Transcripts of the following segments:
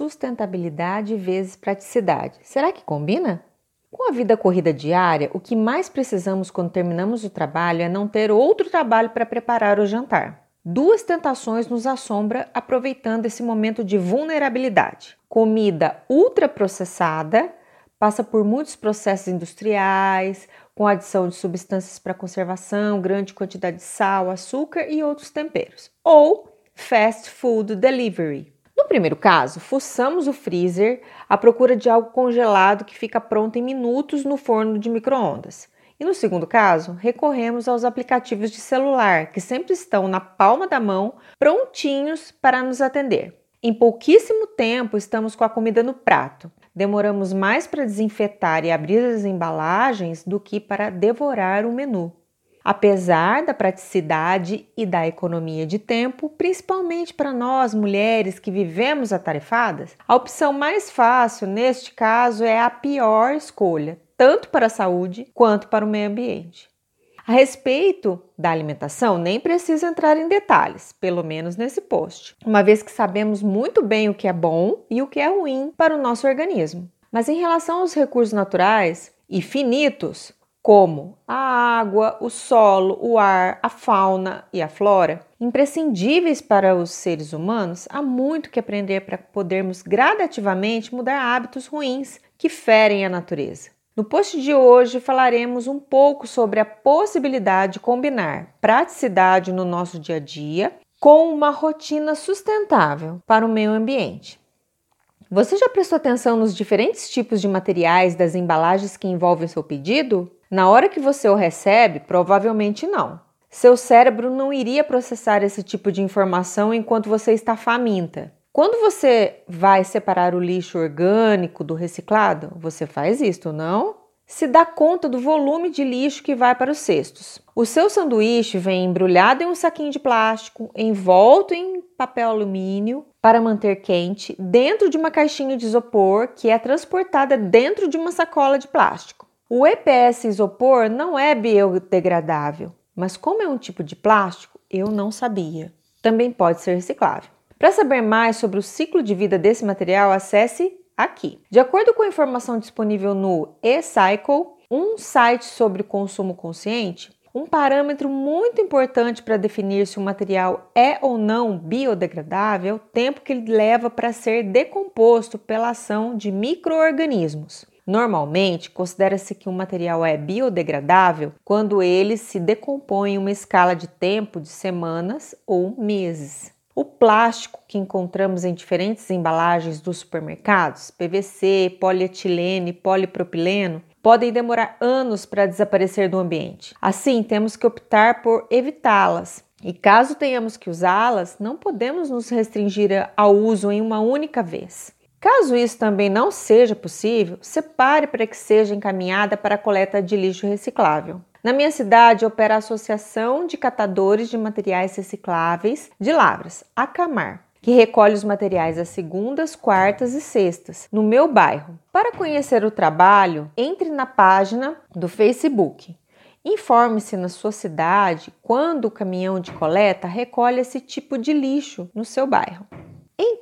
sustentabilidade vezes praticidade. Será que combina? Com a vida corrida diária, o que mais precisamos quando terminamos o trabalho é não ter outro trabalho para preparar o jantar. Duas tentações nos assombram aproveitando esse momento de vulnerabilidade. Comida ultraprocessada passa por muitos processos industriais, com adição de substâncias para conservação, grande quantidade de sal, açúcar e outros temperos. Ou fast food delivery. Primeiro caso, fuçamos o freezer à procura de algo congelado que fica pronto em minutos no forno de microondas. E no segundo caso, recorremos aos aplicativos de celular, que sempre estão na palma da mão, prontinhos para nos atender. Em pouquíssimo tempo estamos com a comida no prato. Demoramos mais para desinfetar e abrir as embalagens do que para devorar o menu. Apesar da praticidade e da economia de tempo, principalmente para nós mulheres que vivemos atarefadas, a opção mais fácil neste caso é a pior escolha, tanto para a saúde quanto para o meio ambiente. A respeito da alimentação, nem precisa entrar em detalhes, pelo menos nesse post, uma vez que sabemos muito bem o que é bom e o que é ruim para o nosso organismo. Mas em relação aos recursos naturais e finitos, como a água, o solo, o ar, a fauna e a flora, imprescindíveis para os seres humanos, há muito que aprender para podermos gradativamente mudar hábitos ruins que ferem a natureza. No post de hoje falaremos um pouco sobre a possibilidade de combinar praticidade no nosso dia a dia com uma rotina sustentável para o meio ambiente. Você já prestou atenção nos diferentes tipos de materiais das embalagens que envolvem seu pedido? Na hora que você o recebe, provavelmente não. Seu cérebro não iria processar esse tipo de informação enquanto você está faminta. Quando você vai separar o lixo orgânico do reciclado, você faz isto, não? Se dá conta do volume de lixo que vai para os cestos. O seu sanduíche vem embrulhado em um saquinho de plástico, envolto em papel alumínio para manter quente, dentro de uma caixinha de isopor que é transportada dentro de uma sacola de plástico. O EPS isopor não é biodegradável, mas como é um tipo de plástico, eu não sabia. Também pode ser reciclável. Para saber mais sobre o ciclo de vida desse material, acesse aqui. De acordo com a informação disponível no eCycle, um site sobre consumo consciente, um parâmetro muito importante para definir se o material é ou não biodegradável é o tempo que ele leva para ser decomposto pela ação de microorganismos. Normalmente, considera-se que um material é biodegradável quando ele se decompõe em uma escala de tempo de semanas ou meses. O plástico que encontramos em diferentes embalagens dos supermercados, PVC, polietilene, polipropileno, podem demorar anos para desaparecer do ambiente. Assim, temos que optar por evitá-las. E caso tenhamos que usá-las, não podemos nos restringir ao uso em uma única vez. Caso isso também não seja possível, separe para que seja encaminhada para a coleta de lixo reciclável. Na minha cidade opera a Associação de Catadores de Materiais Recicláveis de Lavras, a Camar, que recolhe os materiais às segundas, quartas e sextas, no meu bairro. Para conhecer o trabalho, entre na página do Facebook. Informe-se na sua cidade quando o caminhão de coleta recolhe esse tipo de lixo no seu bairro.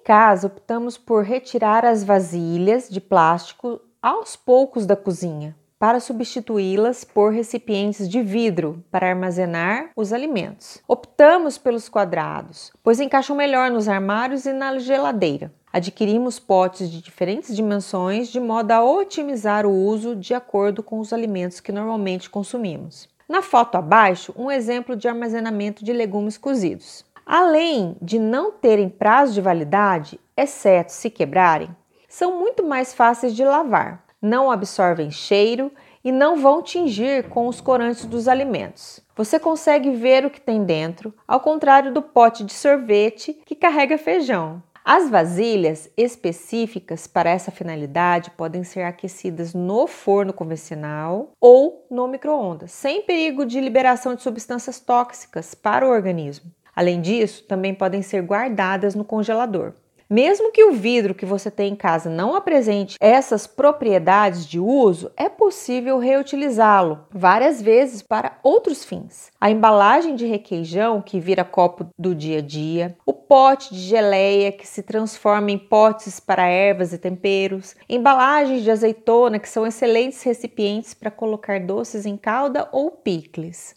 Em casa, optamos por retirar as vasilhas de plástico aos poucos da cozinha, para substituí-las por recipientes de vidro para armazenar os alimentos. Optamos pelos quadrados, pois encaixam melhor nos armários e na geladeira. Adquirimos potes de diferentes dimensões de modo a otimizar o uso de acordo com os alimentos que normalmente consumimos. Na foto abaixo, um exemplo de armazenamento de legumes cozidos. Além de não terem prazo de validade, exceto se quebrarem, são muito mais fáceis de lavar não absorvem cheiro e não vão tingir com os corantes dos alimentos. Você consegue ver o que tem dentro, ao contrário do pote de sorvete que carrega feijão. As vasilhas específicas para essa finalidade podem ser aquecidas no forno convencional ou no micro-ondas, sem perigo de liberação de substâncias tóxicas para o organismo. Além disso, também podem ser guardadas no congelador. Mesmo que o vidro que você tem em casa não apresente essas propriedades de uso, é possível reutilizá-lo várias vezes para outros fins. A embalagem de requeijão, que vira copo do dia a dia, o pote de geleia, que se transforma em potes para ervas e temperos, embalagens de azeitona, que são excelentes recipientes para colocar doces em calda ou picles.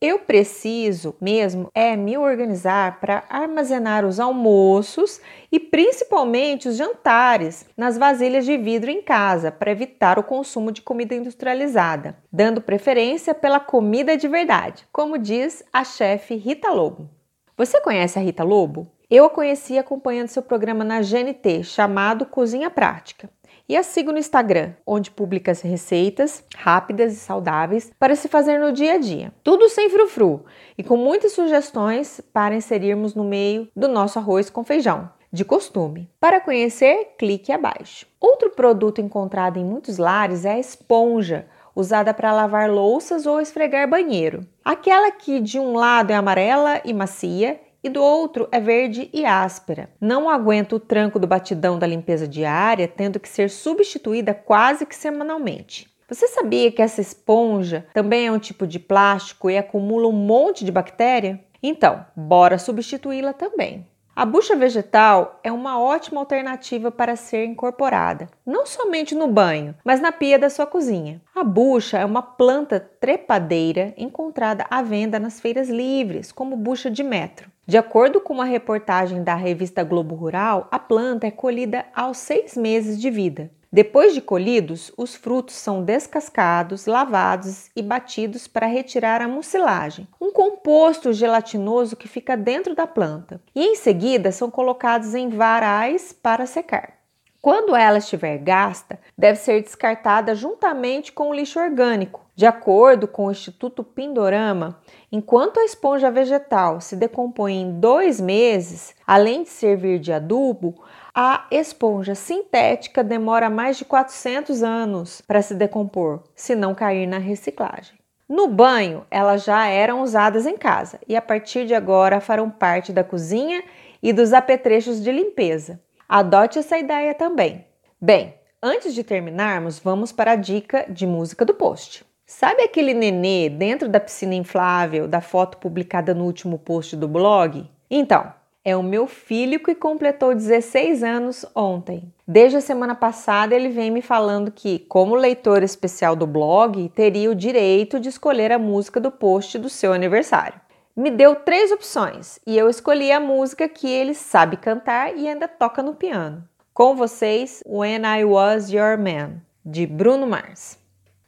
Eu preciso mesmo é me organizar para armazenar os almoços e principalmente os jantares nas vasilhas de vidro em casa para evitar o consumo de comida industrializada, dando preferência pela comida de verdade, como diz a chefe Rita Lobo. Você conhece a Rita Lobo? Eu a conheci acompanhando seu programa na GNT chamado Cozinha Prática. E a sigo no Instagram, onde publica as receitas rápidas e saudáveis para se fazer no dia a dia. Tudo sem frufru e com muitas sugestões para inserirmos no meio do nosso arroz com feijão. De costume. Para conhecer, clique abaixo. Outro produto encontrado em muitos lares é a esponja, usada para lavar louças ou esfregar banheiro. Aquela que de um lado é amarela e macia e do outro é verde e áspera. Não aguenta o tranco do batidão da limpeza diária, tendo que ser substituída quase que semanalmente. Você sabia que essa esponja também é um tipo de plástico e acumula um monte de bactéria? Então, bora substituí-la também. A bucha vegetal é uma ótima alternativa para ser incorporada, não somente no banho, mas na pia da sua cozinha. A bucha é uma planta trepadeira encontrada à venda nas feiras livres, como bucha de metro. De acordo com uma reportagem da revista Globo Rural, a planta é colhida aos seis meses de vida. Depois de colhidos, os frutos são descascados, lavados e batidos para retirar a mucilagem, um composto gelatinoso que fica dentro da planta, e em seguida são colocados em varais para secar. Quando ela estiver gasta, deve ser descartada juntamente com o lixo orgânico. De acordo com o Instituto Pindorama, enquanto a esponja vegetal se decompõe em dois meses, além de servir de adubo, a esponja sintética demora mais de 400 anos para se decompor, se não cair na reciclagem. No banho, elas já eram usadas em casa e a partir de agora farão parte da cozinha e dos apetrechos de limpeza. Adote essa ideia também. Bem, antes de terminarmos, vamos para a dica de música do post. Sabe aquele nenê dentro da piscina inflável da foto publicada no último post do blog? Então, é o meu filho que completou 16 anos ontem. Desde a semana passada, ele vem me falando que, como leitor especial do blog, teria o direito de escolher a música do post do seu aniversário. Me deu três opções e eu escolhi a música que ele sabe cantar e ainda toca no piano. Com vocês, When I Was Your Man, de Bruno Mars.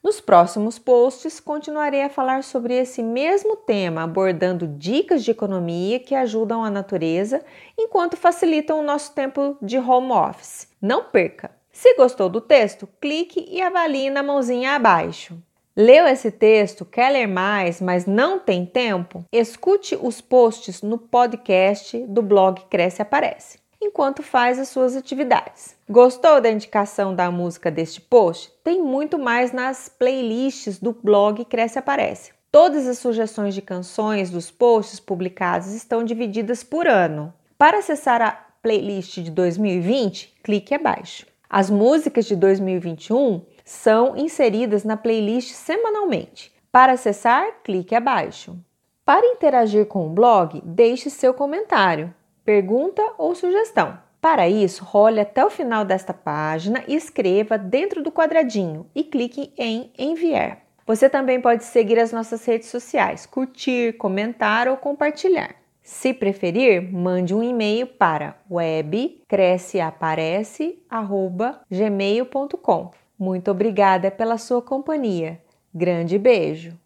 Nos próximos posts, continuarei a falar sobre esse mesmo tema, abordando dicas de economia que ajudam a natureza enquanto facilitam o nosso tempo de home office. Não perca! Se gostou do texto, clique e avalie na mãozinha abaixo. Leu esse texto, quer ler mais, mas não tem tempo? Escute os posts no podcast do blog Cresce Aparece enquanto faz as suas atividades. Gostou da indicação da música deste post? Tem muito mais nas playlists do blog Cresce Aparece. Todas as sugestões de canções dos posts publicados estão divididas por ano. Para acessar a playlist de 2020, clique abaixo. As músicas de 2021 são inseridas na playlist semanalmente. Para acessar, clique abaixo. Para interagir com o blog, deixe seu comentário pergunta ou sugestão. Para isso, role até o final desta página e escreva dentro do quadradinho e clique em enviar. Você também pode seguir as nossas redes sociais, curtir, comentar ou compartilhar. Se preferir, mande um e-mail para webcresceaparece@gmail.com. Muito obrigada pela sua companhia. Grande beijo.